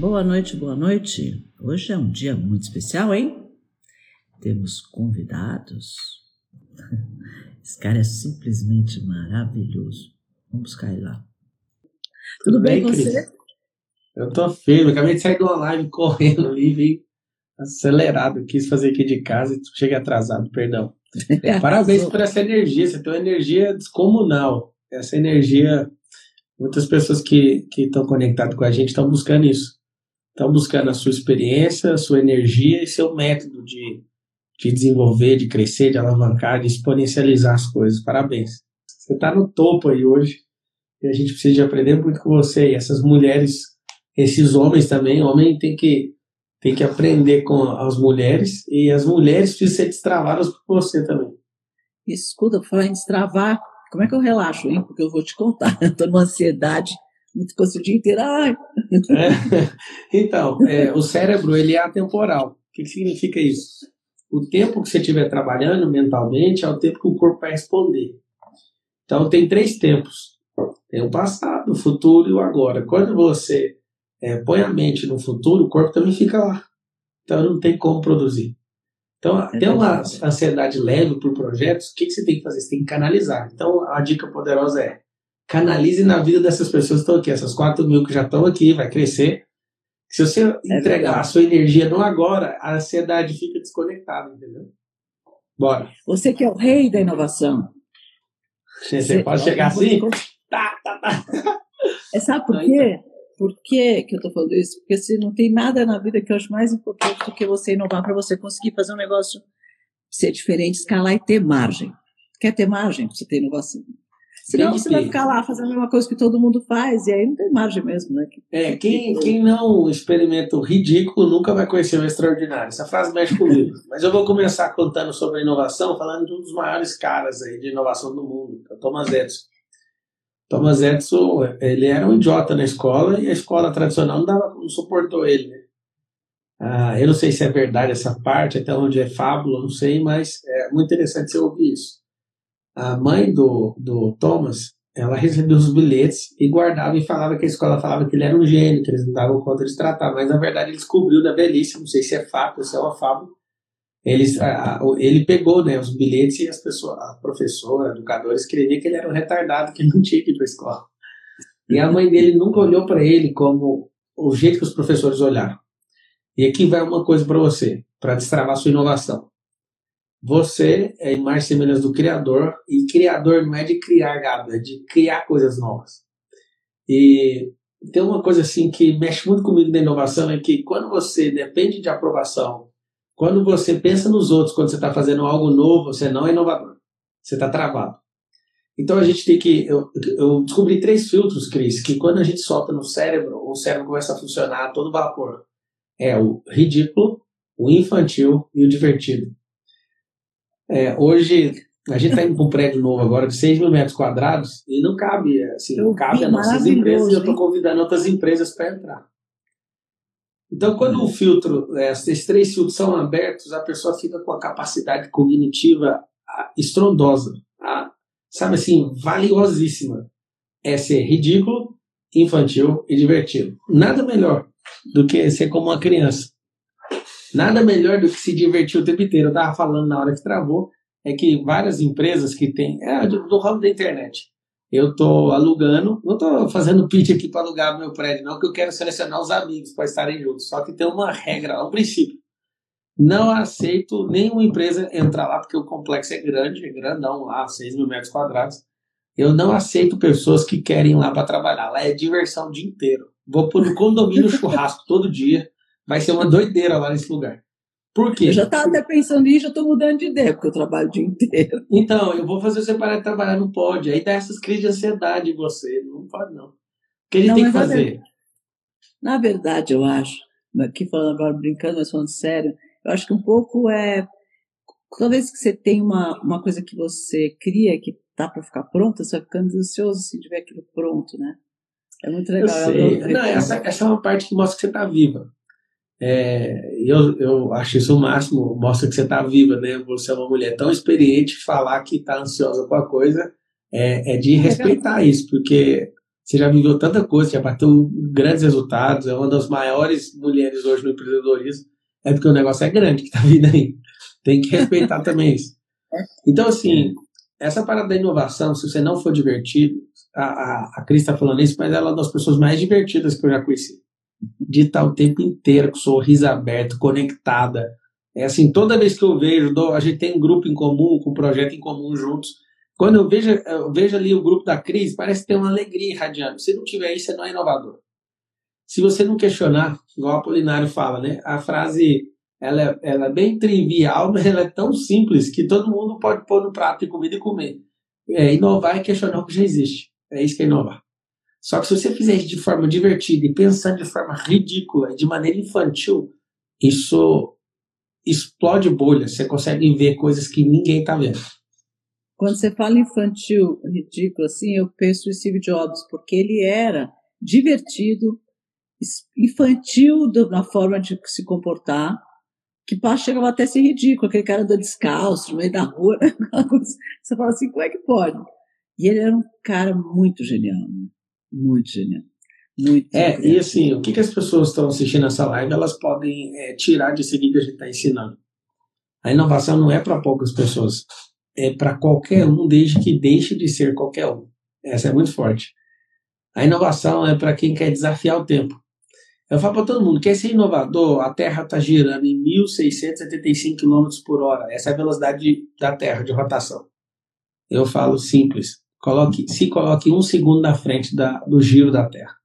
Boa noite, boa noite. Hoje é um dia muito especial, hein? Temos convidados. Esse cara é simplesmente maravilhoso. Vamos buscar ele lá. Tudo, Tudo bem, com você? Eu tô firme. Acabei de sair de uma live correndo ali, vim acelerado. Quis fazer aqui de casa e cheguei atrasado, perdão. Parabéns por essa energia. Você tem uma energia descomunal. Essa energia, muitas pessoas que estão conectadas com a gente estão buscando isso. Estão buscando a sua experiência, a sua energia e seu método de, de desenvolver, de crescer, de alavancar, de exponencializar as coisas. Parabéns. Você está no topo aí hoje e a gente precisa de aprender muito com você. E essas mulheres, esses homens também, homem tem que tem que aprender com as mulheres e as mulheres precisam ser destravadas por você também. Escuta, falar em destravar, como é que eu relaxo, hein? Porque eu vou te contar, estou numa ansiedade fosse o dia inteiro. Ai. É, então, é, o cérebro ele é atemporal. O que, que significa isso? O tempo que você estiver trabalhando mentalmente é o tempo que o corpo vai responder. Então, tem três tempos: tem o passado, o futuro e o agora. Quando você é, põe a mente no futuro, o corpo também fica lá. Então, não tem como produzir. Então, é tem uma ansiedade leve por projetos, o que, que você tem que fazer? Você tem que canalizar. Então, a dica poderosa é canalize na vida dessas pessoas que estão aqui, essas 4 mil que já estão aqui, vai crescer. Se você é entregar a sua energia no agora, a ansiedade fica desconectada, entendeu? Bora. Você que é o rei da inovação. Você, você pode chegar assim? Tá, tá, tá. É, sabe por quê? Por que, que eu estou falando isso? Porque se não tem nada na vida que eu acho mais importante do que você inovar para você conseguir fazer um negócio ser diferente, escalar e ter margem. Quer ter margem você ter inovação? Senão você vai ficar lá fazendo a mesma coisa que todo mundo faz, e aí não tem margem mesmo, né? É, quem, quem não experimenta o ridículo nunca vai conhecer o extraordinário. Essa frase mexe comigo. Mas eu vou começar contando sobre a inovação, falando de um dos maiores caras aí de inovação do mundo, é o Thomas Edison. Thomas Edison, ele era um idiota na escola e a escola tradicional não, dava, não suportou ele. Né? Ah, eu não sei se é verdade essa parte, até onde é fábula, não sei, mas é muito interessante você ouvir isso a mãe do, do Thomas, ela recebeu os bilhetes e guardava e falava que a escola falava que ele era um gênio, que eles não davam conta de tratar, mas na verdade ele descobriu da velhice, não sei se é fato ou se é uma fábula, ele pegou né, os bilhetes e as pessoas, a professora, a educadora, escrevia que ele era um retardado, que ele não tinha que ir para a escola. E a mãe dele nunca olhou para ele como o jeito que os professores olharam. E aqui vai uma coisa para você, para destravar sua inovação. Você é mais semelhança do Criador, e Criador não é de criar gado, é de criar coisas novas. E tem uma coisa assim que mexe muito comigo na inovação, é que quando você depende de aprovação, quando você pensa nos outros, quando você está fazendo algo novo, você não é inovador. Você está travado. Então a gente tem que. Eu, eu, descobri três filtros, Cris, que quando a gente solta no cérebro, o cérebro começa a funcionar a todo vapor. É o ridículo, o infantil e o divertido. É, hoje, a gente está indo para um prédio novo agora de 6 mil metros quadrados e não cabe, assim, não cabe as nossas empresas e eu estou convidando outras empresas para entrar. Então, quando o filtro, é, esses três filtros são abertos, a pessoa fica com a capacidade cognitiva estrondosa, sabe assim, valiosíssima. É ser ridículo, infantil e divertido. Nada melhor do que ser como uma criança. Nada melhor do que se divertir o tempo inteiro. Eu estava falando na hora que travou, é que várias empresas que têm, é do, ramo da internet. Eu estou alugando, não estou fazendo pitch aqui para alugar meu prédio, não, que eu quero selecionar os amigos para estarem juntos. Só que tem uma regra, um princípio. Não aceito nenhuma empresa entrar lá, porque o complexo é grande, é grandão lá, 6 mil metros quadrados. Eu não aceito pessoas que querem ir lá para trabalhar. Lá é diversão o dia inteiro. Vou pôr no condomínio churrasco todo dia Vai ser uma doideira lá nesse lugar. Por quê? Eu já estava até pensando nisso, já estou mudando de ideia, porque eu trabalho o dia inteiro. Então, eu vou fazer você parar de trabalhar, não pode. Aí dá essas crises de ansiedade em você. Não pode, não. O que a gente não, tem que fazer? Na verdade, eu acho, aqui falando agora brincando, mas falando sério, eu acho que um pouco é. Toda vez que você tem uma, uma coisa que você cria que tá para ficar pronta, você vai ficando ansioso se tiver aquilo pronto, né? É muito legal. Eu sei. Não, essa, essa é uma parte que mostra que você está viva. É, eu, eu acho isso o máximo, mostra que você está viva, né? Você é uma mulher tão experiente, falar que está ansiosa com a coisa é, é de respeitar isso, porque Você já viveu tanta coisa, já bateu grandes resultados, é uma das maiores mulheres hoje no empreendedorismo. É porque o negócio é grande que tá vindo aí. Tem que respeitar também isso. Então, assim, essa parada da inovação, se você não for divertido, a, a, a Cris está falando isso, mas ela é uma das pessoas mais divertidas que eu já conheci. De estar o tempo inteiro com o sorriso aberto, conectada. É assim, toda vez que eu vejo, a gente tem um grupo em comum, com um projeto em comum juntos. Quando eu vejo, eu vejo ali o grupo da Cris, parece ter uma alegria irradiante. Se não tiver isso, você não é inovador. Se você não questionar, igual o Apolinário fala, né? A frase ela é, ela é bem trivial, mas ela é tão simples que todo mundo pode pôr no prato de comida e comer. É, inovar é questionar o que já existe. É isso que é inovar. Só que se você fizer isso de forma divertida e pensando de forma ridícula, de maneira infantil, isso explode bolha. Você consegue ver coisas que ninguém está vendo. Quando você fala infantil, ridículo, assim, eu penso em Steve Jobs, porque ele era divertido, infantil na forma de se comportar, que chegava até a ser ridículo, aquele cara andando descalço no meio da rua, né? você fala assim, como é que pode? E ele era um cara muito genial, né? Muito genial. Muito é, genial. e assim, o que, que as pessoas estão assistindo essa live, elas podem é, tirar disso aqui que a gente está ensinando. A inovação não é para poucas pessoas, é para qualquer um, desde que deixe de ser qualquer um. Essa é muito forte. A inovação é para quem quer desafiar o tempo. Eu falo para todo mundo, quer ser inovador, a Terra está girando em 1.675 km por hora. Essa é a velocidade da Terra de rotação. Eu falo simples. Coloque, se coloque um segundo na frente da, do giro da Terra.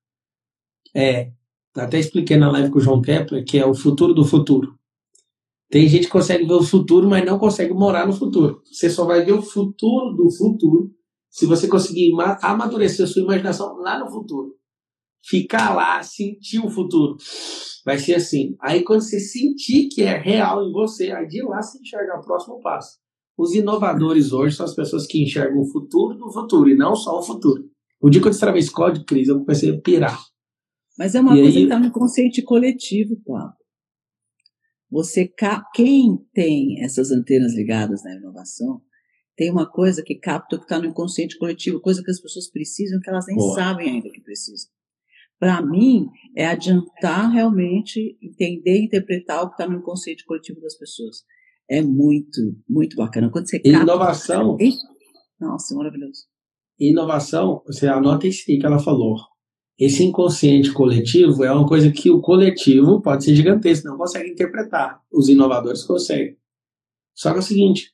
É, até expliquei na live com o João Kepler que é o futuro do futuro. Tem gente que consegue ver o futuro, mas não consegue morar no futuro. Você só vai ver o futuro do futuro se você conseguir amadurecer a sua imaginação lá no futuro ficar lá, sentir o futuro. Vai ser assim. Aí quando você sentir que é real em você, aí de lá você enxerga o próximo passo. Os inovadores hoje são as pessoas que enxergam o futuro do futuro e não só o futuro. O dia que eu destravei esse código, Cris, eu comecei a pirar. Mas é uma e coisa aí... que está no consciente coletivo, Pablo. Você, quem tem essas antenas ligadas na inovação, tem uma coisa que capta o que está no inconsciente coletivo, coisa que as pessoas precisam que elas nem Boa. sabem ainda que precisam para mim, é adiantar realmente entender e interpretar o que está no inconsciente coletivo das pessoas. É muito, muito bacana. Quando você Inovação. Nossa, maravilhoso. Inovação, você anota isso que ela falou. Esse inconsciente coletivo é uma coisa que o coletivo pode ser gigantesco, não consegue interpretar. Os inovadores conseguem. Só que é o seguinte: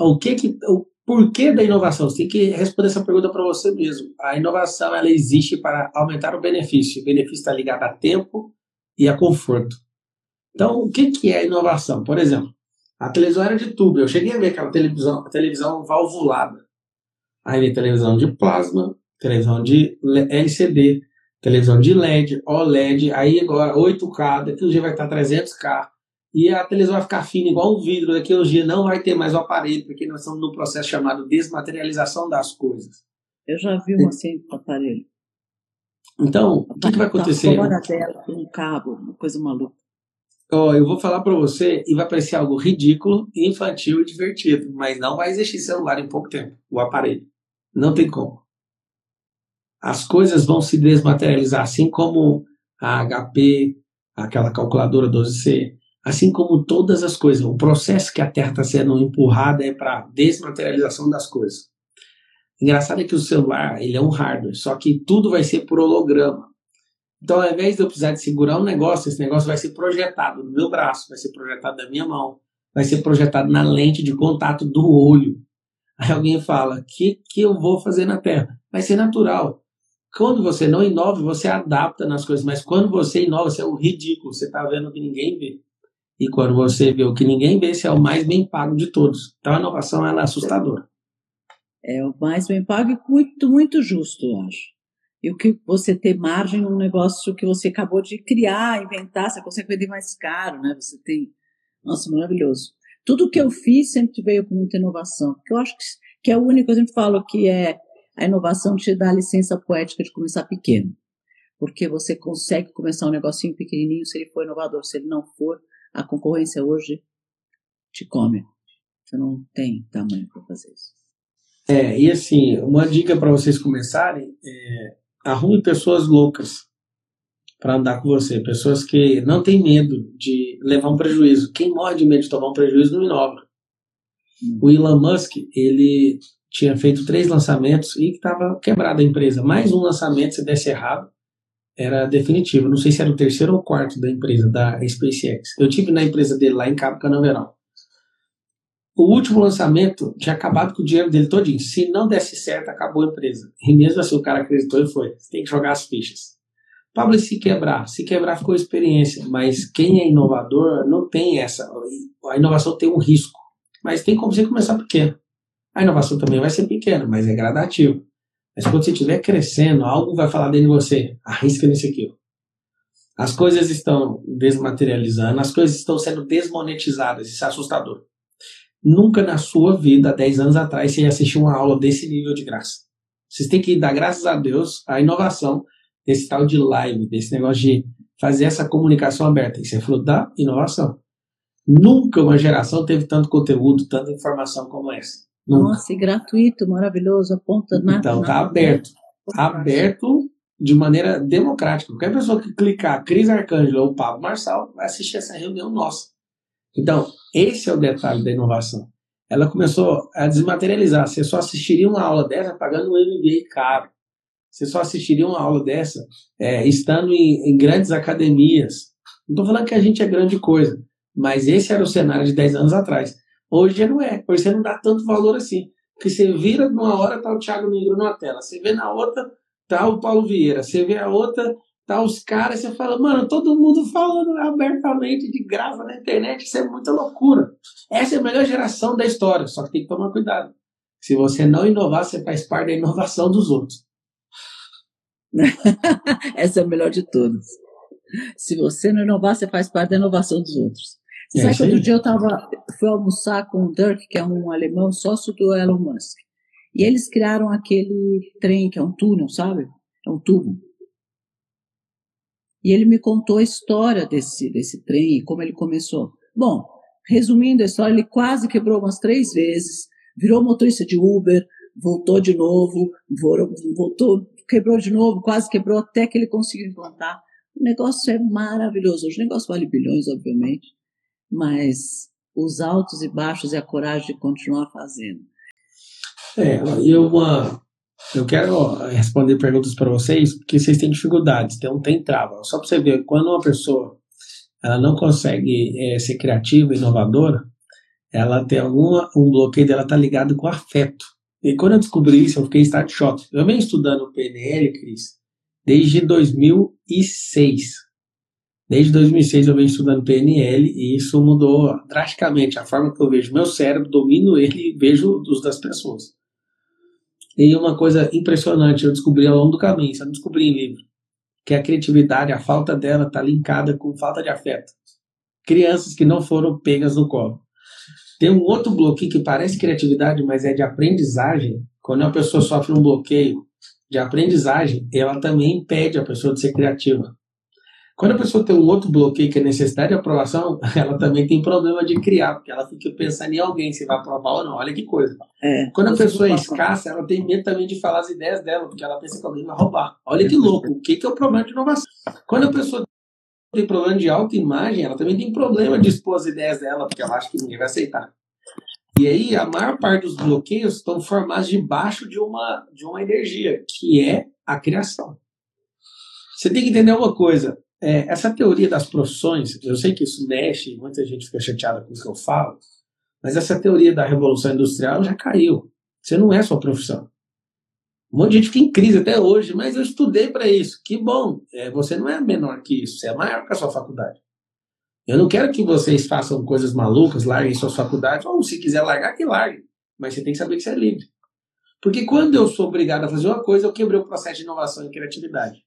o que que, o por que da inovação? Você tem que responder essa pergunta para você mesmo. A inovação ela existe para aumentar o benefício. O benefício está ligado a tempo e a conforto. Então, o que, que é inovação? Por exemplo, a televisão era de tubo. Eu cheguei a ver aquela televisão, televisão valvulada. Aí televisão de plasma, televisão de LCD, televisão de LED, OLED, aí agora 8K, daqui um dia vai estar 300K e a televisão vai ficar fina igual um vidro, daqui a uns dias não vai ter mais o aparelho, porque nós estamos num processo chamado desmaterialização das coisas. Eu já vi um assim com aparelho. Então, o que, que, vai acontecer? Fora dela, um cabo, uma coisa maluca. Oh, eu vou falar para você e vai parecer algo ridículo, infantil e divertido, mas não vai existir celular em pouco tempo, o aparelho. Não tem como. As coisas vão se desmaterializar, assim como a HP, aquela calculadora 12C, Assim como todas as coisas, o processo que a Terra está sendo empurrada é para desmaterialização das coisas. Engraçado é que o celular ele é um hardware, só que tudo vai ser por holograma. Então, ao invés de eu precisar de segurar um negócio, esse negócio vai ser projetado no meu braço, vai ser projetado na minha mão, vai ser projetado na lente de contato do olho. Aí alguém fala: o que, que eu vou fazer na Terra? Vai ser natural. Quando você não inova, você adapta nas coisas, mas quando você inova, você é o ridículo, você está vendo o que ninguém vê. E quando você vê o que ninguém vê, você é o mais bem pago de todos. Então a inovação ela é assustadora. É o mais bem pago e muito, muito justo, eu acho. E o que você ter margem num negócio que você acabou de criar, inventar, você consegue vender mais caro, né? Você tem. Nossa, maravilhoso. Tudo que eu fiz sempre veio com muita inovação. Porque eu acho que, que é o único, eu sempre falo que é a inovação te dá a licença poética de começar pequeno. Porque você consegue começar um negocinho pequenininho se ele for inovador. Se ele não for, a concorrência hoje te come. Você não tem tamanho para fazer isso. É, e assim, uma dica para vocês começarem é arrume pessoas loucas para andar com você, pessoas que não têm medo de levar um prejuízo. Quem morre de medo de tomar um prejuízo não inova. Hum. O Elon Musk, ele tinha feito três lançamentos e estava quebrada a empresa. Mais um lançamento, se desse errado, era definitivo. Não sei se era o terceiro ou quarto da empresa, da SpaceX. Eu tive na empresa dele lá em Cabo Canaveral. O último lançamento tinha acabado com o dinheiro dele todinho. Se não desse certo, acabou a empresa. E mesmo assim o cara acreditou e foi. Você tem que jogar as fichas. Pablo, se quebrar? Se quebrar ficou experiência, mas quem é inovador não tem essa. A inovação tem um risco, mas tem como você começar pequeno. A inovação também vai ser pequena, mas é gradativo. Mas quando você estiver crescendo, algo vai falar dentro de você. Arrisca nisso aqui. As coisas estão desmaterializando, as coisas estão sendo desmonetizadas. Isso é assustador. Nunca na sua vida, 10 anos atrás, você assistiu uma aula desse nível de graça. Vocês têm que dar graças a Deus a inovação desse tal de live, desse negócio de fazer essa comunicação aberta. Isso é fruto da inovação. Nunca uma geração teve tanto conteúdo, tanta informação como essa. Nunca. Nossa, e gratuito, maravilhoso, aponta nada. Então, está aberto. Aberto de maneira democrática. Qualquer pessoa que clicar Cris Arcângelo ou Pablo Marçal vai assistir essa reunião nossa. Então, esse é o detalhe da inovação. Ela começou a desmaterializar. Você só assistiria uma aula dessa pagando um MBA caro. Você só assistiria uma aula dessa é, estando em, em, grandes academias. Não estou falando que a gente é grande coisa, mas esse era o cenário de 10 anos atrás. Hoje já não é. Hoje você não dá tanto valor assim. Porque você vira numa hora, tá o Thiago Negro na tela. Você vê na outra, tá o Paulo Vieira. Você vê a outra, tá os caras. Você fala, mano, todo mundo falando abertamente de graça na internet. Isso é muita loucura. Essa é a melhor geração da história. Só que tem que tomar cuidado. Se você não inovar, você faz parte da inovação dos outros. Essa é a melhor de todas. Se você não inovar, você faz parte da inovação dos outros. Você é, sabe que outro dia eu tava, fui almoçar com o Dirk, que é um alemão sócio do Elon Musk. E eles criaram aquele trem, que é um túnel, sabe? É um tubo. E ele me contou a história desse, desse trem e como ele começou. Bom, resumindo a história, ele quase quebrou umas três vezes, virou motorista de Uber, voltou de novo, voltou quebrou de novo, quase quebrou até que ele conseguiu implantar. O negócio é maravilhoso. O negócio vale bilhões, obviamente, mas os altos e baixos e a coragem de continuar fazendo. É, eu, uma, eu quero responder perguntas para vocês, porque vocês têm dificuldades, então tem trava. Só para você ver, quando uma pessoa ela não consegue é, ser criativa, inovadora, ela tem alguma, um bloqueio dela está ligado com afeto. E quando eu descobri isso, eu fiquei start shot. Eu venho estudando PNL, Cris, desde 2006. Desde 2006 eu venho estudando PNL e isso mudou drasticamente a forma que eu vejo meu cérebro, domino ele e vejo os das pessoas. E uma coisa impressionante eu descobri ao longo do caminho, isso eu não descobri em livro, que a criatividade, a falta dela está linkada com falta de afeto. Crianças que não foram pegas no colo. Tem um outro bloqueio que parece criatividade, mas é de aprendizagem. Quando a pessoa sofre um bloqueio de aprendizagem, ela também impede a pessoa de ser criativa. Quando a pessoa tem um outro bloqueio que é necessidade de aprovação, ela também tem problema de criar, porque ela fica pensando em alguém se vai aprovar ou não. Olha que coisa. É, Quando a pessoa é escassa, ela tem medo também de falar as ideias dela, porque ela pensa que alguém vai roubar. Olha que louco. O que, que é o problema de inovação? Quando a pessoa tem problema de autoimagem, ela também tem problema de expor as ideias dela, porque ela acha que ninguém vai aceitar. E aí, a maior parte dos bloqueios estão formados debaixo de uma, de uma energia, que é a criação. Você tem que entender uma coisa. É, essa teoria das profissões, eu sei que isso mexe, muita gente fica chateada com o que eu falo, mas essa teoria da revolução industrial já caiu. Você não é sua profissão. Um monte de gente fica em crise até hoje, mas eu estudei para isso. Que bom, é, você não é menor que isso, você é maior que a sua faculdade. Eu não quero que vocês façam coisas malucas, larguem suas faculdades, ou se quiser largar, que largue. Mas você tem que saber que você é livre. Porque quando eu sou obrigado a fazer uma coisa, eu quebrei o processo de inovação e criatividade.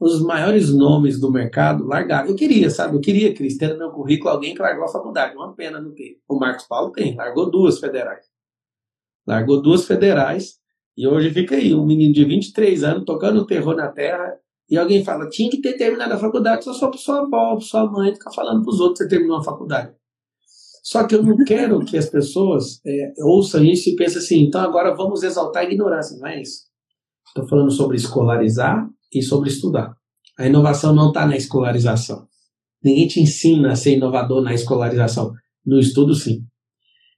Os maiores nomes do mercado largaram. Eu queria, sabe? Eu queria, Cris, ter no meu currículo alguém que largou a faculdade. Uma pena não ter. O Marcos Paulo tem, largou duas federais. Largou duas federais e hoje fica aí, um menino de 23 anos tocando terror na terra, e alguém fala, tinha que ter terminado a faculdade, só só para sua avó, para sua mãe, ficar falando para os outros que você terminou a faculdade. Só que eu não quero que as pessoas é, ouçam isso e pensem assim, então agora vamos exaltar a ignorância, não é isso. Estou falando sobre escolarizar e sobre estudar. A inovação não está na escolarização. Ninguém te ensina a ser inovador na escolarização. No estudo, sim.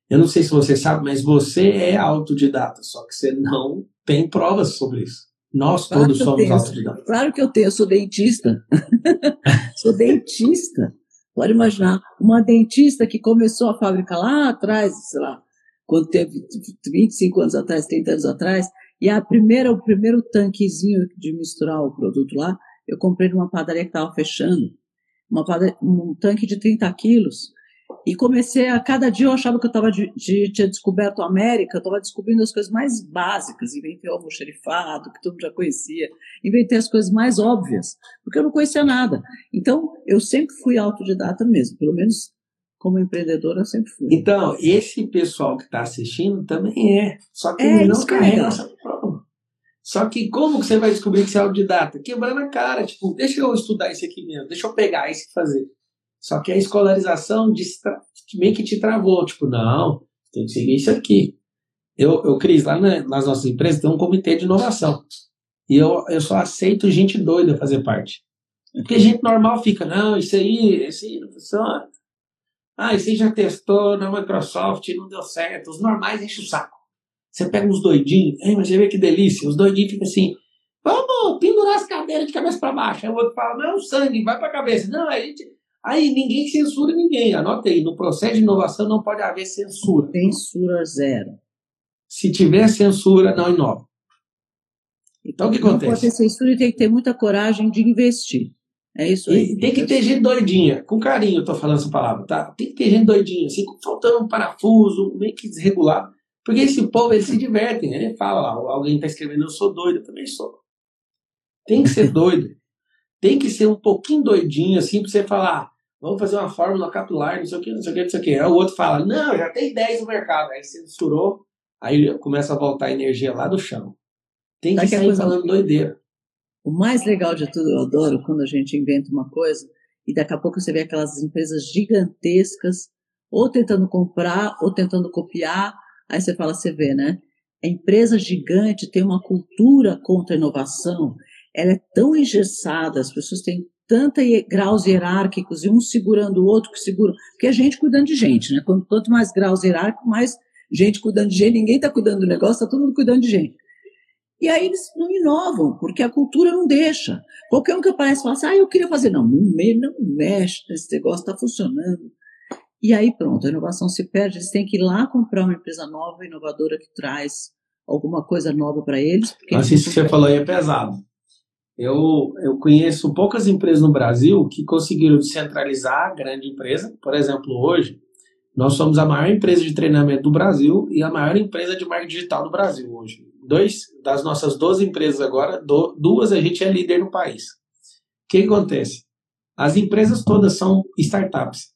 Eu não sei se você sabe, mas você é autodidata, só que você não tem provas sobre isso. Nós claro todos somos tenho. autodidatas. Claro que eu tenho, eu sou dentista. sou dentista. Pode imaginar, uma dentista que começou a fábrica lá atrás, sei lá, quando teve 25 anos atrás, 30 anos atrás, e a primeira, o primeiro tanquezinho de misturar o produto lá, eu comprei numa padaria que estava fechando, uma padaria, um tanque de 30 quilos, e comecei a, cada dia eu achava que eu tava de, de, tinha descoberto a América, eu estava descobrindo as coisas mais básicas, inventei o almoxerifado, que todo mundo já conhecia, inventei as coisas mais óbvias, porque eu não conhecia nada. Então, eu sempre fui autodidata mesmo, pelo menos como empreendedora eu sempre fui. Então, esse pessoal que está assistindo também é, só que é, não carrega essa prova. Só que como que você vai descobrir que você é autodidata? Quebrando a cara, tipo, deixa eu estudar isso aqui mesmo, deixa eu pegar isso e fazer. Só que a escolarização meio que te travou. Tipo, não, tem que seguir isso aqui. Eu, eu Cris, lá na, nas nossas empresas tem um comitê de inovação. E eu, eu só aceito gente doida fazer parte. Porque gente normal fica, não, isso aí, isso aí não funciona. Ah, isso aí já testou na Microsoft e não deu certo. Os normais enchem o saco. Você pega uns doidinhos, Ei, mas você vê que delícia. Os doidinhos ficam assim, vamos pendurar as cadeiras de cabeça para baixo. Aí o outro fala, não, sangue, vai para a cabeça. Não, a gente Aí ninguém censura ninguém. Anote aí, no processo de inovação não pode haver censura. Censura zero. Se tiver censura, não inova. Então o que acontece? Não pode ter censura e tem que ter muita coragem de investir. É isso aí. E tem que ter gente doidinha, com carinho eu tô falando essa palavra, tá? Tem que ter gente doidinha, assim, faltando um parafuso, meio que desregulado. Porque esse povo, eles se divertem, né? Ele fala lá, alguém tá escrevendo, eu sou doido, eu também sou. Tem que ser doido tem que ser um pouquinho doidinho, assim, para você falar, vamos fazer uma fórmula capilar, não sei o que, não sei o que, não sei o que. Aí o outro fala, não, já tem 10 no mercado. Aí censurou, aí começa a voltar a energia lá do chão. Tem que sair falando doideira. O mais legal de tudo, eu adoro quando a gente inventa uma coisa e daqui a pouco você vê aquelas empresas gigantescas ou tentando comprar ou tentando copiar. Aí você fala, você vê, né? A empresa gigante tem uma cultura contra a inovação ela é tão engessada, as pessoas têm tanta graus hierárquicos e um segurando o outro que segura, porque é gente cuidando de gente, né? Quanto, quanto mais graus hierárquicos, mais gente cuidando de gente, ninguém está cuidando do negócio, está todo mundo cuidando de gente. E aí eles não inovam, porque a cultura não deixa. Qualquer um que aparece fala assim, ah, eu queria fazer. Não, não, mexe, esse negócio está funcionando. E aí pronto, a inovação se perde, eles têm que ir lá comprar uma empresa nova, inovadora, que traz alguma coisa nova para eles. Mas isso que você falou aí é pesado. Eu, eu conheço poucas empresas no Brasil que conseguiram descentralizar a grande empresa. Por exemplo, hoje, nós somos a maior empresa de treinamento do Brasil e a maior empresa de marketing digital do Brasil hoje. Dois das nossas 12 empresas agora, do, duas a gente é líder no país. O que acontece? As empresas todas são startups.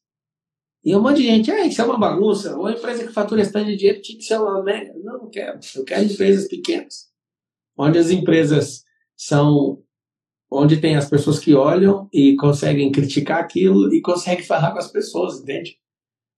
E um monte de gente, ah, isso é uma bagunça, uma empresa que fatura esse tanto de dinheiro tinha que ser uma mega. Não, não quero. Eu quero empresas pequenas. Onde as empresas são onde tem as pessoas que olham e conseguem criticar aquilo e conseguem falar com as pessoas, entende?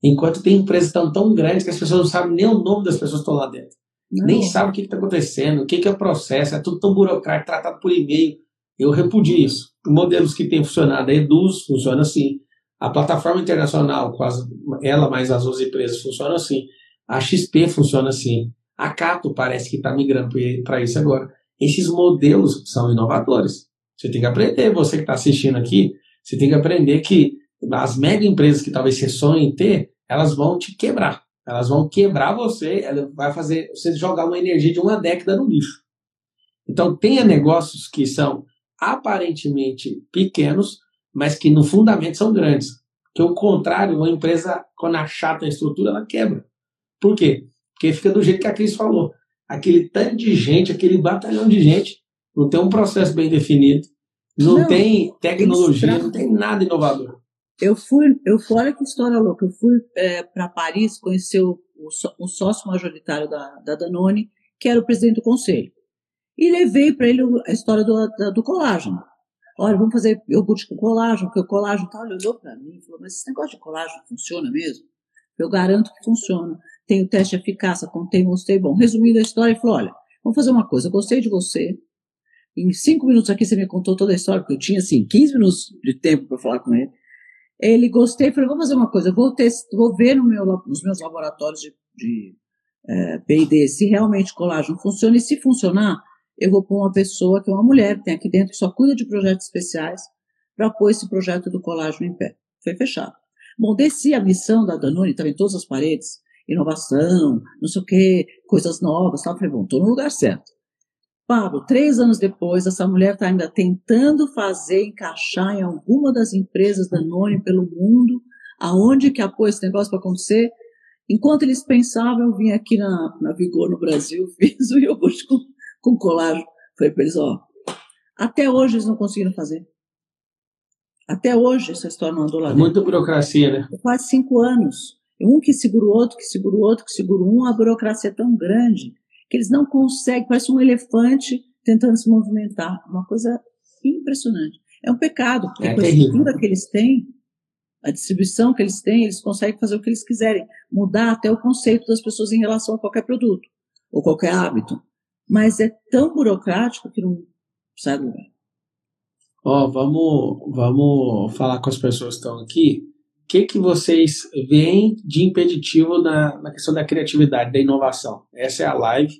Enquanto tem empresas tão, tão grandes que as pessoas não sabem nem o nome das pessoas que estão lá dentro. Não. Nem sabem o que está acontecendo, o que, que é o processo, é tudo tão burocrático, tratado por e-mail. Eu repudio isso. Modelos que têm funcionado, a Eduz funciona assim. A plataforma internacional, quase ela mais as outras empresas, funciona assim. A XP funciona assim. A Cato parece que está migrando para isso agora. Esses modelos são inovadores. Você tem que aprender, você que está assistindo aqui, você tem que aprender que as mega empresas que talvez você sonhe em ter, elas vão te quebrar. Elas vão quebrar você, ela vai fazer você jogar uma energia de uma década no lixo. Então, tenha negócios que são aparentemente pequenos, mas que no fundamento são grandes. Que o contrário, uma empresa, quando achata a estrutura, ela quebra. Por quê? Porque fica do jeito que a Cris falou. Aquele tanto de gente, aquele batalhão de gente, não tem um processo bem definido, não, não tem tecnologia, não tem nada inovador. Eu fui, eu fui, olha que história louca, eu fui é, para Paris conhecer o, o, o, sócio majoritário da, da Danone, que era o presidente do conselho. E levei para ele a história do, da, do colágeno. Olha, vamos fazer iogurte com colágeno, porque o colágeno tal. Ele olhou para mim e falou: Mas esse negócio de colágeno funciona mesmo? Eu garanto que funciona. Tem o teste de eficácia, contei, mostrei. Bom, resumindo a história, ele falou: Olha, Vamos fazer uma coisa, gostei de você. Em cinco minutos aqui você me contou toda a história, porque eu tinha, assim, 15 minutos de tempo para falar com ele. Ele gostei, falei, vou fazer uma coisa, vou, test, vou ver no meu, nos meus laboratórios de, de é, P&D se realmente colágeno funciona, e se funcionar, eu vou pôr uma pessoa, que é uma mulher, que tem aqui dentro, que só cuida de projetos especiais, para pôr esse projeto do colágeno em pé. Foi fechado. Bom, desci a missão da Danone, em todas as paredes, inovação, não sei o quê, coisas novas, tal. Falei, bom, estou no lugar certo. Pablo, três anos depois, essa mulher está ainda tentando fazer, encaixar em alguma das empresas da Danone pelo mundo, aonde que apoia esse negócio para acontecer. Enquanto eles pensavam, eu vim aqui na, na Vigor no Brasil, fiz o iogurte com, com colágeno. Falei para eles, ó, até hoje eles não conseguiram fazer. Até hoje essa história não andou lá é Muita burocracia, né? Quase cinco anos. Um que segura o outro, que segura o outro, que segura um, a burocracia é tão grande que eles não conseguem, parece um elefante tentando se movimentar. Uma coisa impressionante. É um pecado, porque é a estrutura que eles têm, a distribuição que eles têm, eles conseguem fazer o que eles quiserem, mudar até o conceito das pessoas em relação a qualquer produto ou qualquer hábito. Mas é tão burocrático que não sai do lugar. Ó, vamos, vamos falar com as pessoas que estão aqui. O que, que vocês veem de impeditivo na, na questão da criatividade, da inovação? Essa é a live.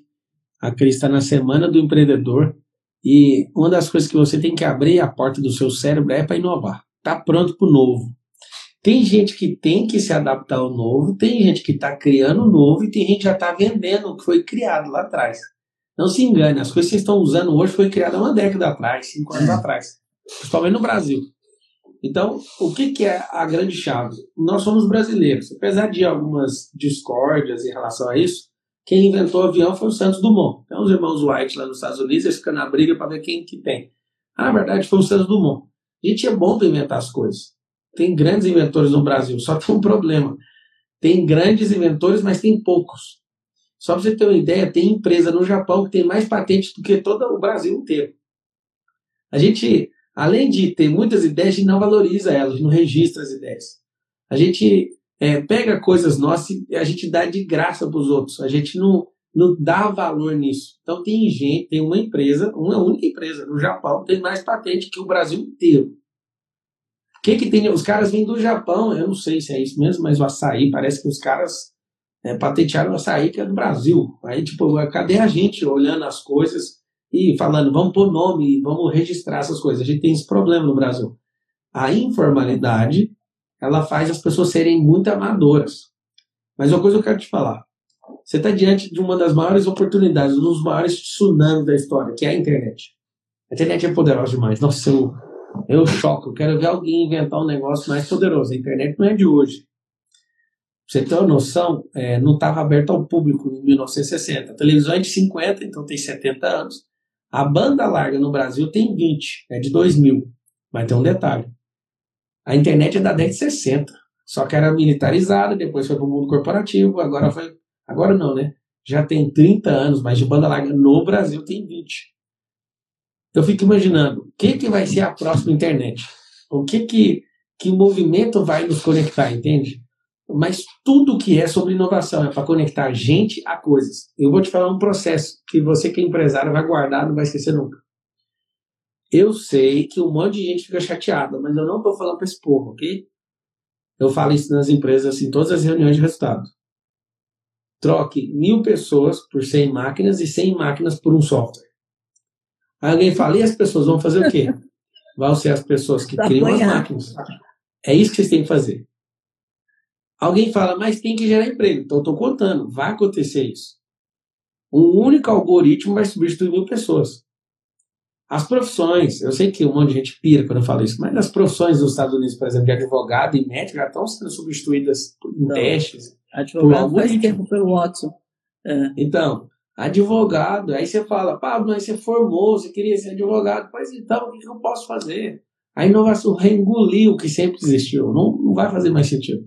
A Cris está na Semana do Empreendedor. E uma das coisas que você tem que abrir a porta do seu cérebro é para inovar. Tá pronto para o novo. Tem gente que tem que se adaptar ao novo, tem gente que está criando o novo e tem gente que já está vendendo o que foi criado lá atrás. Não se engane, as coisas que vocês estão usando hoje foi criada uma década atrás, cinco anos atrás principalmente no Brasil. Então, o que, que é a grande chave? Nós somos brasileiros. Apesar de algumas discórdias em relação a isso, quem inventou o avião foi o Santos Dumont. Então, os irmãos White lá nos Estados Unidos, eles ficam na briga para ver quem que tem. Ah, na verdade, foi o Santos Dumont. A gente é bom para inventar as coisas. Tem grandes inventores no Brasil, só tem um problema. Tem grandes inventores, mas tem poucos. Só para você ter uma ideia, tem empresa no Japão que tem mais patentes do que todo o Brasil inteiro. A gente além de ter muitas ideias, a gente não valoriza elas, não registra as ideias. A gente é, pega coisas nossas e a gente dá de graça para os outros. A gente não, não dá valor nisso. Então tem gente, tem uma empresa, uma única empresa no Japão, tem mais patente que o Brasil inteiro. O que, que tem? Os caras vêm do Japão, eu não sei se é isso mesmo, mas o açaí, parece que os caras é, patentearam o açaí que é do Brasil. Aí, tipo, cadê a gente olhando as coisas e falando, vamos pôr nome, vamos registrar essas coisas. A gente tem esse problema no Brasil. A informalidade, ela faz as pessoas serem muito amadoras. Mas uma coisa eu quero te falar. Você está diante de uma das maiores oportunidades, um dos maiores tsunamis da história, que é a internet. A internet é poderosa demais. Nossa, eu, eu choco. Eu quero ver alguém inventar um negócio mais poderoso. A internet não é de hoje. Pra você ter uma noção, é, não estava aberto ao público em 1960. A televisão é de 50, então tem 70 anos. A banda larga no Brasil tem 20, é de 2000. Mas tem um detalhe. A internet é da década de 60. Só que era militarizada, depois foi para o mundo corporativo, agora foi. Agora não, né? Já tem 30 anos, mas de banda larga no Brasil tem 20. Eu fico imaginando, o que, que vai ser a próxima internet? O que que, que movimento vai nos conectar, entende? Mas tudo que é sobre inovação é para conectar gente a coisas. Eu vou te falar um processo que você que é empresário vai guardar, não vai esquecer nunca. Eu sei que um monte de gente fica chateada, mas eu não estou falando para esse povo, ok? Eu falo isso nas empresas, assim, todas as reuniões de resultado. Troque mil pessoas por 100 máquinas e 100 máquinas por um software. Aí alguém fala, e as pessoas vão fazer o quê? Vão ser as pessoas que criam as máquinas. É isso que vocês têm que fazer. Alguém fala, mas tem que gerar emprego. Então, estou contando, vai acontecer isso. Um único algoritmo vai substituir mil pessoas. As profissões, eu sei que um monte de gente pira quando eu falo isso, mas as profissões dos Estados Unidos, por exemplo, de advogado e médico, já estão sendo substituídas em Não. testes. Advogado faz tempo pelo Watson. É. Então, advogado, aí você fala, Pablo, mas você formou, você queria ser advogado, pois então, o que eu posso fazer? A inovação reengoliu o que sempre existiu, não, não vai fazer mais sentido.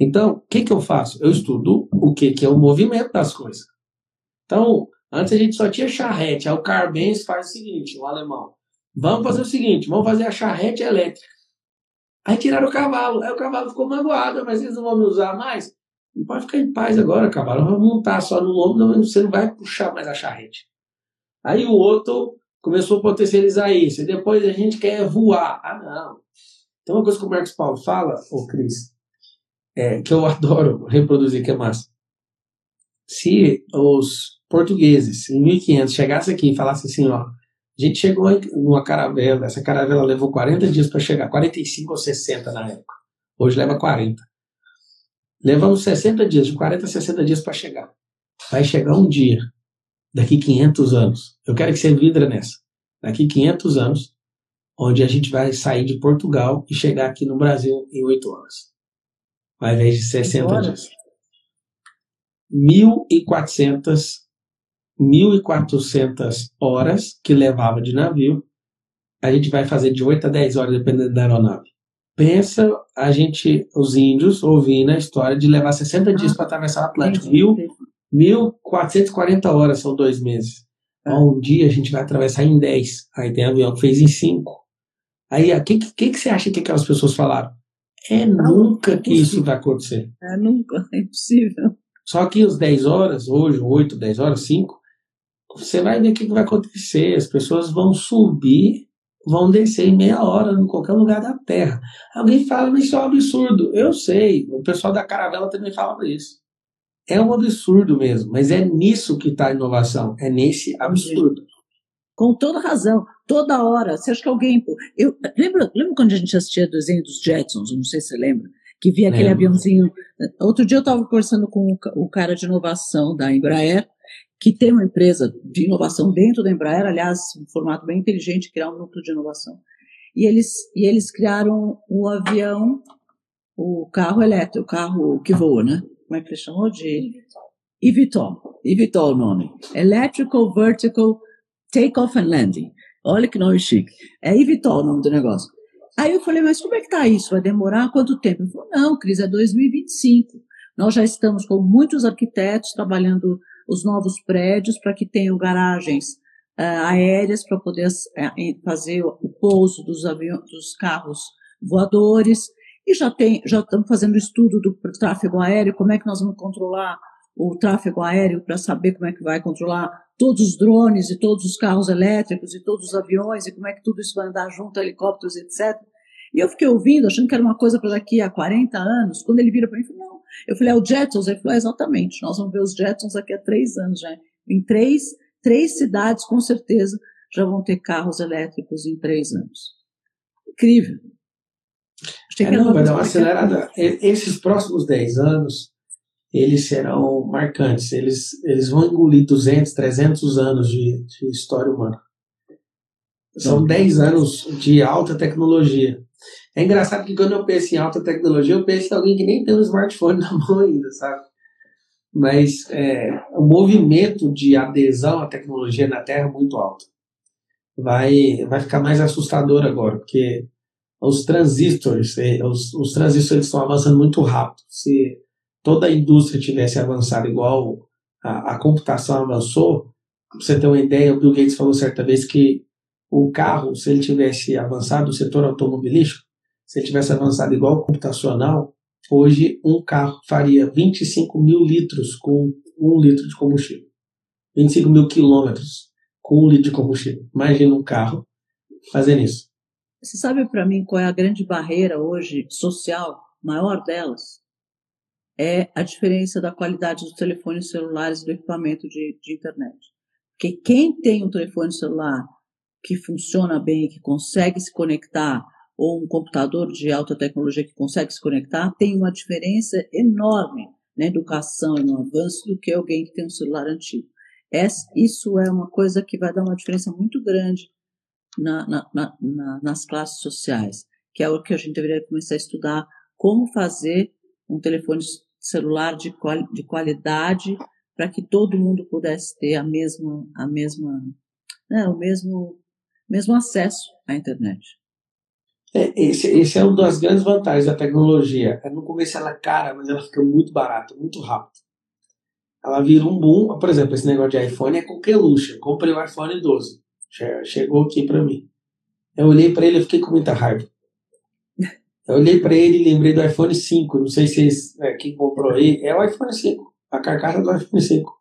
Então, o que, que eu faço? Eu estudo o que, que é o movimento das coisas. Então, antes a gente só tinha charrete. Aí o Carl Benz faz o seguinte, o alemão. Vamos fazer o seguinte, vamos fazer a charrete elétrica. Aí tiraram o cavalo. Aí o cavalo ficou magoado, mas eles não vão me usar mais. pode ficar em paz agora, cavalo. Vamos montar só no lombo, não, você não vai puxar mais a charrete. Aí o outro começou a potencializar isso. E depois a gente quer voar. Ah, não. Tem uma coisa que o Marcos Paulo fala, ô Cris, é, que eu adoro reproduzir, que é massa. Se os portugueses, em 1500, chegassem aqui e falassem assim, ó, a gente chegou numa caravela, essa caravela levou 40 dias para chegar, 45 ou 60 na época. Hoje leva 40. Levamos 60 dias, de 40 a 60 dias para chegar. Vai chegar um dia, daqui 500 anos. Eu quero que você vidra nessa. Daqui 500 anos, onde a gente vai sair de Portugal e chegar aqui no Brasil em 8 horas. Ao invés de 60 dias. 1.400 1.400 horas que levava de navio, a gente vai fazer de 8 a 10 horas, dependendo da aeronave. Pensa a gente, os índios, ouvindo a história de levar 60 dias para atravessar o Atlântico. 1.440 horas são dois meses. É. Um dia a gente vai atravessar em 10. Aí tem avião que fez em 5. Aí, o que, que, que você acha que aquelas pessoas falaram? É nunca que isso vai acontecer. É nunca, é impossível. Só que os 10 horas, hoje, 8, 10 horas, 5, você vai ver o que vai acontecer. As pessoas vão subir, vão descer em meia hora em qualquer lugar da Terra. Alguém fala, mas isso é um absurdo. Eu sei, o pessoal da caravela também fala isso. É um absurdo mesmo, mas é nisso que está a inovação, é nesse absurdo. Com toda razão, toda hora. Você acha que alguém. Eu, lembra, lembra quando a gente assistia o desenho dos Jetsons? Não sei se você lembra. Que via aquele aviãozinho. Outro dia eu estava conversando com o cara de inovação da Embraer, que tem uma empresa de inovação dentro da Embraer, aliás, um formato bem inteligente, criar um núcleo de inovação. E eles, e eles criaram o avião, o carro elétrico, o carro que voa, né? Como é que ele chamou? De eVTOL. eVTOL o nome. Electrical Vertical Takeoff and Landing. Olha que nome chique. É eVTOL o nome do negócio. Aí eu falei, mas como é que tá isso? Vai demorar quanto tempo? Ele falou, não, Cris, é 2025. Nós já estamos com muitos arquitetos trabalhando os novos prédios para que tenham garagens uh, aéreas para poder uh, fazer o pouso dos aviões, dos carros voadores. E já tem, já estamos fazendo estudo do tráfego aéreo, como é que nós vamos controlar o tráfego aéreo para saber como é que vai controlar todos os drones e todos os carros elétricos e todos os aviões e como é que tudo isso vai andar junto, helicópteros, etc. E eu fiquei ouvindo, achando que era uma coisa para daqui a 40 anos. Quando ele vira para mim, eu falei, não. Eu falei, é o Jetsons? Ele falou, é, exatamente. Nós vamos ver os Jetsons daqui a três anos já. Em três, três cidades, com certeza, já vão ter carros elétricos em três anos. Incrível. É, não, vai dar uma acelerada. Esses próximos 10 anos, eles serão marcantes. Eles, eles vão engolir 200, 300 anos de, de história humana. São 10 anos de alta tecnologia. É engraçado que quando eu penso em alta tecnologia, eu penso em alguém que nem tem um smartphone na mão ainda, sabe? Mas é, o movimento de adesão à tecnologia na Terra é muito alto. Vai, vai ficar mais assustador agora, porque os transistores, é, os, os transistores estão avançando muito rápido. Se toda a indústria tivesse avançado igual a, a computação avançou, pra você ter uma ideia, o Bill Gates falou certa vez que o carro, se ele tivesse avançado, o setor automobilístico, se ele tivesse avançado igual computacional, hoje um carro faria 25 mil litros com um litro de combustível. 25 mil quilômetros com um litro de combustível. Imagina um carro fazendo isso. Você sabe para mim qual é a grande barreira hoje social, maior delas? É a diferença da qualidade dos telefones celulares e do equipamento de, de internet. Porque quem tem um telefone celular que funciona bem, que consegue se conectar, ou um computador de alta tecnologia que consegue se conectar, tem uma diferença enorme na educação e no avanço do que alguém que tem um celular antigo. isso é uma coisa que vai dar uma diferença muito grande na, na, na, nas classes sociais, que é o que a gente deveria começar a estudar, como fazer um telefone celular de, de qualidade para que todo mundo pudesse ter a mesma, a mesma, né, o mesmo mesmo acesso à internet. É, esse, esse é uma das grandes vantagens da tecnologia. É, no começo ela é cara, mas ela fica muito barata, muito rápido. Ela vira um boom. Por exemplo, esse negócio de iPhone é qualquer luxo. comprei o iPhone 12. Chegou aqui para mim. Eu olhei para ele e fiquei com muita raiva. Eu olhei para ele e lembrei do iPhone 5. Não sei se é, quem comprou aí. É o iPhone 5. A carcaça do iPhone 5.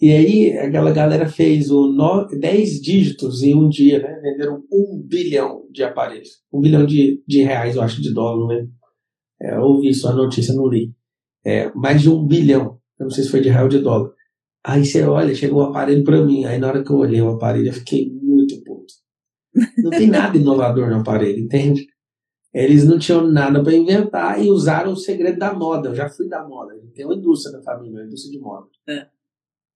E aí aquela galera fez o 10 dígitos em um dia, né? Venderam um bilhão de aparelhos. Um bilhão de, de reais, eu acho, de dólar, lembro. É, ouvi só a notícia, não li. É, mais de um bilhão. Eu não sei se foi de real ou de dólar. Aí você olha, chegou o aparelho para mim. Aí na hora que eu olhei o aparelho, eu fiquei muito puto. Não tem nada inovador no aparelho, entende? Eles não tinham nada para inventar e usaram o segredo da moda. Eu já fui da moda. Tem uma indústria na família, uma indústria de moda. É.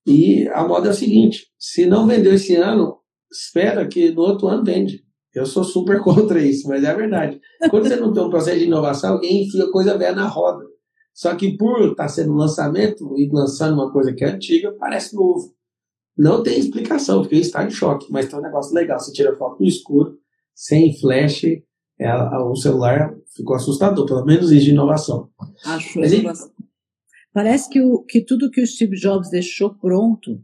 E a moda é o seguinte: se não vendeu esse ano, espera que no outro ano vende. Eu sou super contra isso, mas é verdade. Quando você não tem um processo de inovação, alguém enfia coisa velha na roda. Só que por estar tá sendo um lançamento e lançando uma coisa que é antiga, parece novo. Não tem explicação, porque está em choque, mas tem um negócio legal. Você tira foto no escuro, sem flash, é, o celular ficou assustador, pelo menos isso de inovação. Acho mas, Parece que, o, que tudo que o Steve Jobs deixou pronto,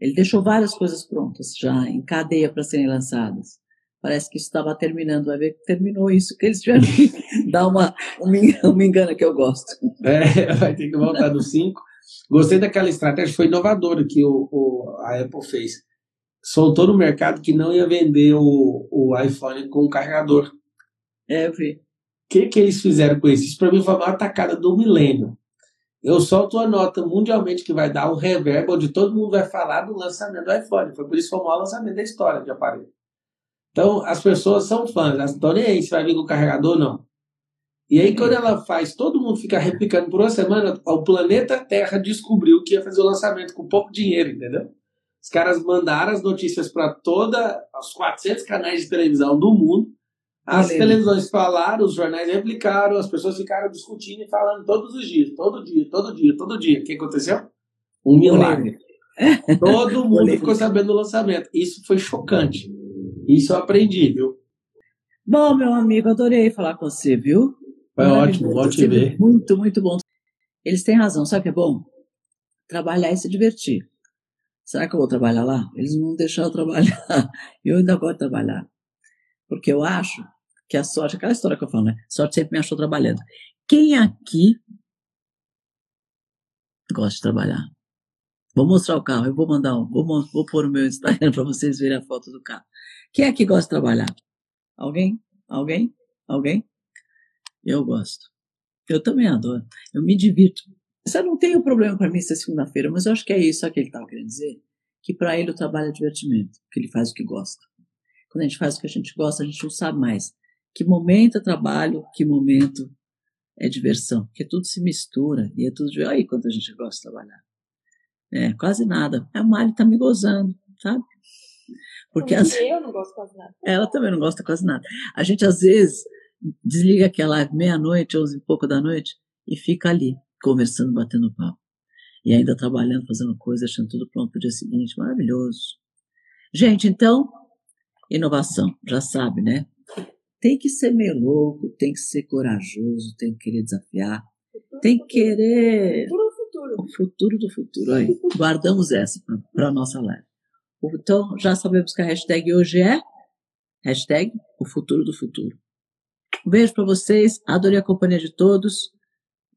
ele deixou várias coisas prontas já em cadeia para serem lançadas. Parece que isso estava terminando, vai ver que terminou isso, que eles tiveram que dar uma, uma engana que eu gosto. É, vai ter que voltar do 5. Gostei daquela estratégia, foi inovadora que o, o, a Apple fez. Soltou no mercado que não ia vender o, o iPhone com carregador. É, eu vi. O que, que eles fizeram com isso? Isso para mim foi a maior tacada do milênio eu solto uma nota mundialmente que vai dar um reverb, onde todo mundo vai falar do lançamento do iPhone. Foi por isso que foi o maior lançamento da história de aparelho. Então, as pessoas são fãs. Elas estão nem aí se vai vir com o carregador ou não. E aí, quando ela faz, todo mundo fica replicando por uma semana, o planeta Terra descobriu que ia fazer o lançamento com pouco dinheiro, entendeu? Os caras mandaram as notícias para toda os 400 canais de televisão do mundo as Valeu. televisões falaram, os jornais replicaram, as pessoas ficaram discutindo e falando todos os dias, todo dia, todo dia, todo dia. O que aconteceu? Um milagre. Todo mundo ficou sabendo do lançamento. Isso foi chocante. Isso eu aprendi, viu? Bom, meu amigo, adorei falar com você, viu? Foi ótimo, bom te ver. Muito, muito bom. Eles têm razão, sabe o que é bom? Trabalhar e se divertir. Será que eu vou trabalhar lá? Eles não vão deixar eu trabalhar. Eu ainda gosto de trabalhar. Porque eu acho que a sorte, aquela história que eu falo, né? Sorte sempre me achou trabalhando. Quem aqui gosta de trabalhar? Vou mostrar o carro, eu vou mandar um, vou, vou pôr o meu Instagram para vocês verem a foto do carro. Quem aqui gosta de trabalhar? Alguém? Alguém? Alguém? Eu gosto. Eu também adoro. Eu me divirto. Você não tem um problema para mim ser segunda-feira, mas eu acho que é isso que ele estava querendo dizer. Que para ele o trabalho é divertimento, que ele faz o que gosta. Quando a gente faz o que a gente gosta, a gente não sabe mais que momento é trabalho, que momento é diversão. Porque tudo se mistura e é tudo de. Aí quanto a gente gosta de trabalhar. É, quase nada. A Mari tá me gozando, sabe? Porque as... eu não gosto quase nada. Ela também não gosta quase nada. A gente às vezes desliga aquela meia-noite, onze e pouco da noite, e fica ali, conversando, batendo papo. E ainda trabalhando, fazendo coisa, achando tudo pronto para o dia seguinte. Maravilhoso. Gente, então, Inovação, já sabe, né? Tem que ser meio louco, tem que ser corajoso, tem que querer desafiar, tem que querer. Futuro futuro. O futuro do futuro. Aí, guardamos essa para a nossa live. Então, já sabemos que a hashtag hoje é hashtag o futuro do futuro. Um beijo para vocês, adorei a companhia de todos.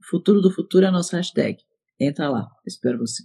Futuro do futuro é a nossa hashtag. Entra lá, espero você.